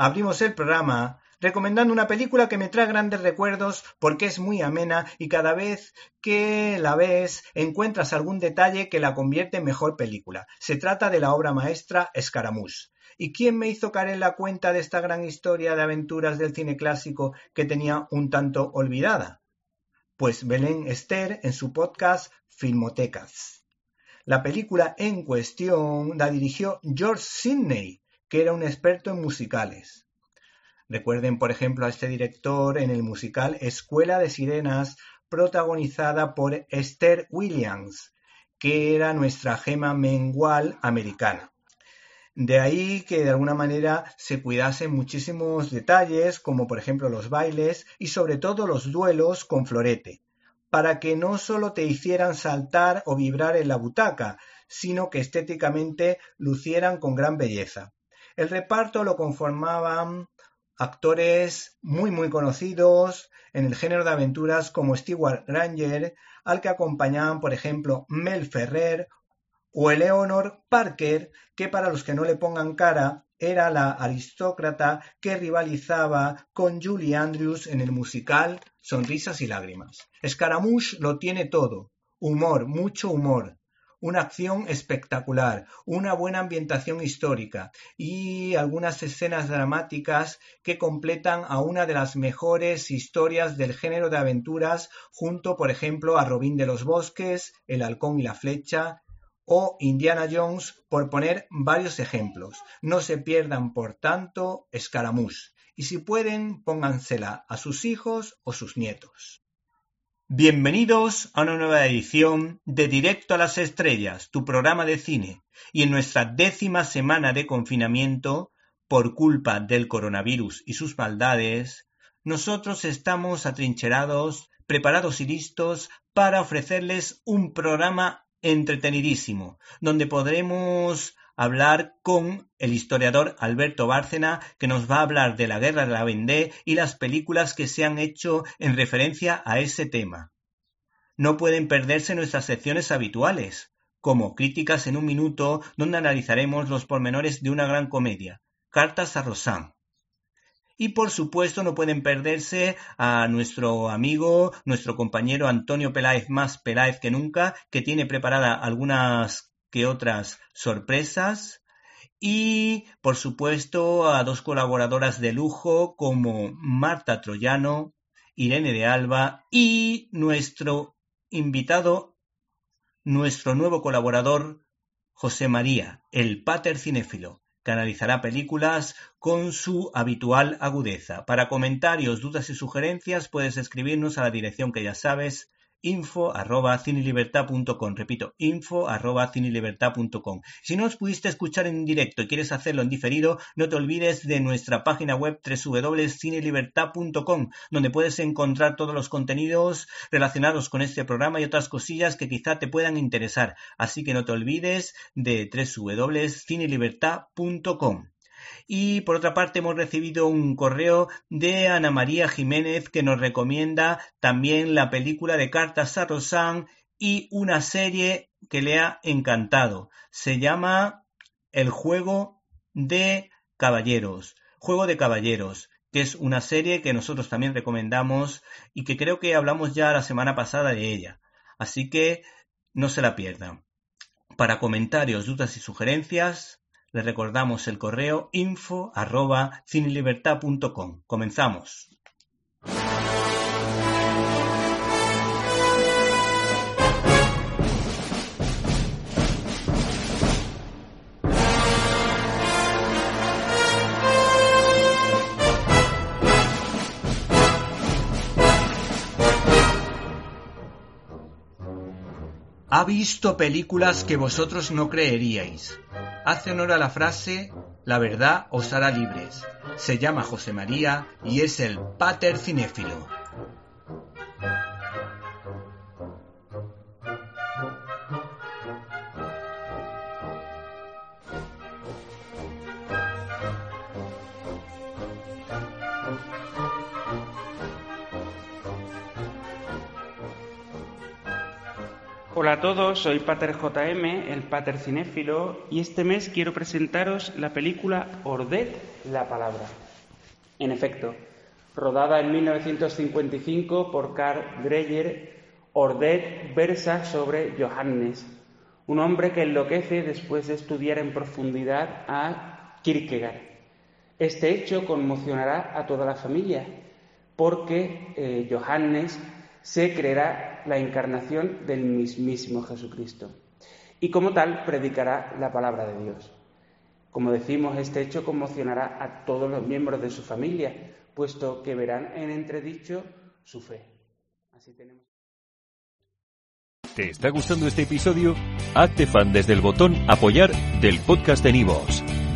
abrimos el programa recomendando una película que me trae grandes recuerdos porque es muy amena y cada vez que la ves encuentras algún detalle que la convierte en mejor película. Se trata de la obra maestra Escaramuz. ¿Y quién me hizo caer la cuenta de esta gran historia de aventuras del cine clásico que tenía un tanto olvidada? Pues Belén Esther en su podcast Filmotecas. La película en cuestión la dirigió George Sidney, que era un experto en musicales. Recuerden, por ejemplo, a este director en el musical Escuela de Sirenas, protagonizada por Esther Williams, que era nuestra gema mengual americana. De ahí que de alguna manera se cuidasen muchísimos detalles, como por ejemplo los bailes y sobre todo los duelos con florete, para que no solo te hicieran saltar o vibrar en la butaca, sino que estéticamente lucieran con gran belleza. El reparto lo conformaban actores muy muy conocidos en el género de aventuras como Stewart Granger, al que acompañaban por ejemplo Mel Ferrer o Eleanor Parker, que para los que no le pongan cara era la aristócrata que rivalizaba con Julie Andrews en el musical Sonrisas y Lágrimas. Scaramouche lo tiene todo, humor, mucho humor, una acción espectacular, una buena ambientación histórica y algunas escenas dramáticas que completan a una de las mejores historias del género de aventuras junto, por ejemplo, a Robin de los Bosques, El Halcón y la Flecha o Indiana Jones, por poner varios ejemplos. No se pierdan, por tanto, Escaramuz y si pueden, póngansela a sus hijos o sus nietos. Bienvenidos a una nueva edición de Directo a las Estrellas, tu programa de cine. Y en nuestra décima semana de confinamiento, por culpa del coronavirus y sus maldades, nosotros estamos atrincherados, preparados y listos para ofrecerles un programa entretenidísimo, donde podremos hablar con el historiador Alberto Bárcena, que nos va a hablar de la guerra de la Vendée y las películas que se han hecho en referencia a ese tema. No pueden perderse nuestras secciones habituales, como Críticas en un Minuto, donde analizaremos los pormenores de una gran comedia, Cartas a Rosan. Y por supuesto no pueden perderse a nuestro amigo, nuestro compañero Antonio Peláez, más Peláez que nunca, que tiene preparada algunas que otras sorpresas. Y por supuesto a dos colaboradoras de lujo como Marta Troyano, Irene de Alba y nuestro invitado, nuestro nuevo colaborador, José María, el pater cinéfilo, que analizará películas con su habitual agudeza. Para comentarios, dudas y sugerencias puedes escribirnos a la dirección que ya sabes, info arroba. Repito, info arroba. Si no os pudiste escuchar en directo y quieres hacerlo en diferido, no te olvides de nuestra página web www.cinelibertad.com, donde puedes encontrar todos los contenidos relacionados con este programa y otras cosillas que quizá te puedan interesar. Así que no te olvides de www.cinelibertad.com. Y por otra parte hemos recibido un correo de Ana María Jiménez que nos recomienda también la película de Cartas a Rosan y una serie que le ha encantado. Se llama El juego de caballeros. Juego de caballeros, que es una serie que nosotros también recomendamos y que creo que hablamos ya la semana pasada de ella. Así que no se la pierdan. Para comentarios, dudas y sugerencias, Le recordamos el correo info arroba cinelibertad.com. Comenzamos. Ha visto películas que vosotros no creeríais. Hace honor a la frase La verdad os hará libres. Se llama José María y es el pater cinéfilo. Hola a todos, soy Pater JM, el Pater Cinéfilo, y este mes quiero presentaros la película Ordet, la palabra. En efecto, rodada en 1955 por Carl Dreyer, Ordet versa sobre Johannes, un hombre que enloquece después de estudiar en profundidad a Kierkegaard. Este hecho conmocionará a toda la familia, porque eh, Johannes se creerá la encarnación del mismísimo Jesucristo y como tal predicará la palabra de Dios. Como decimos, este hecho conmocionará a todos los miembros de su familia, puesto que verán en entredicho su fe. Así tenemos. ¿Te está gustando este episodio? Hazte fan desde el botón Apoyar del podcast de Nivos.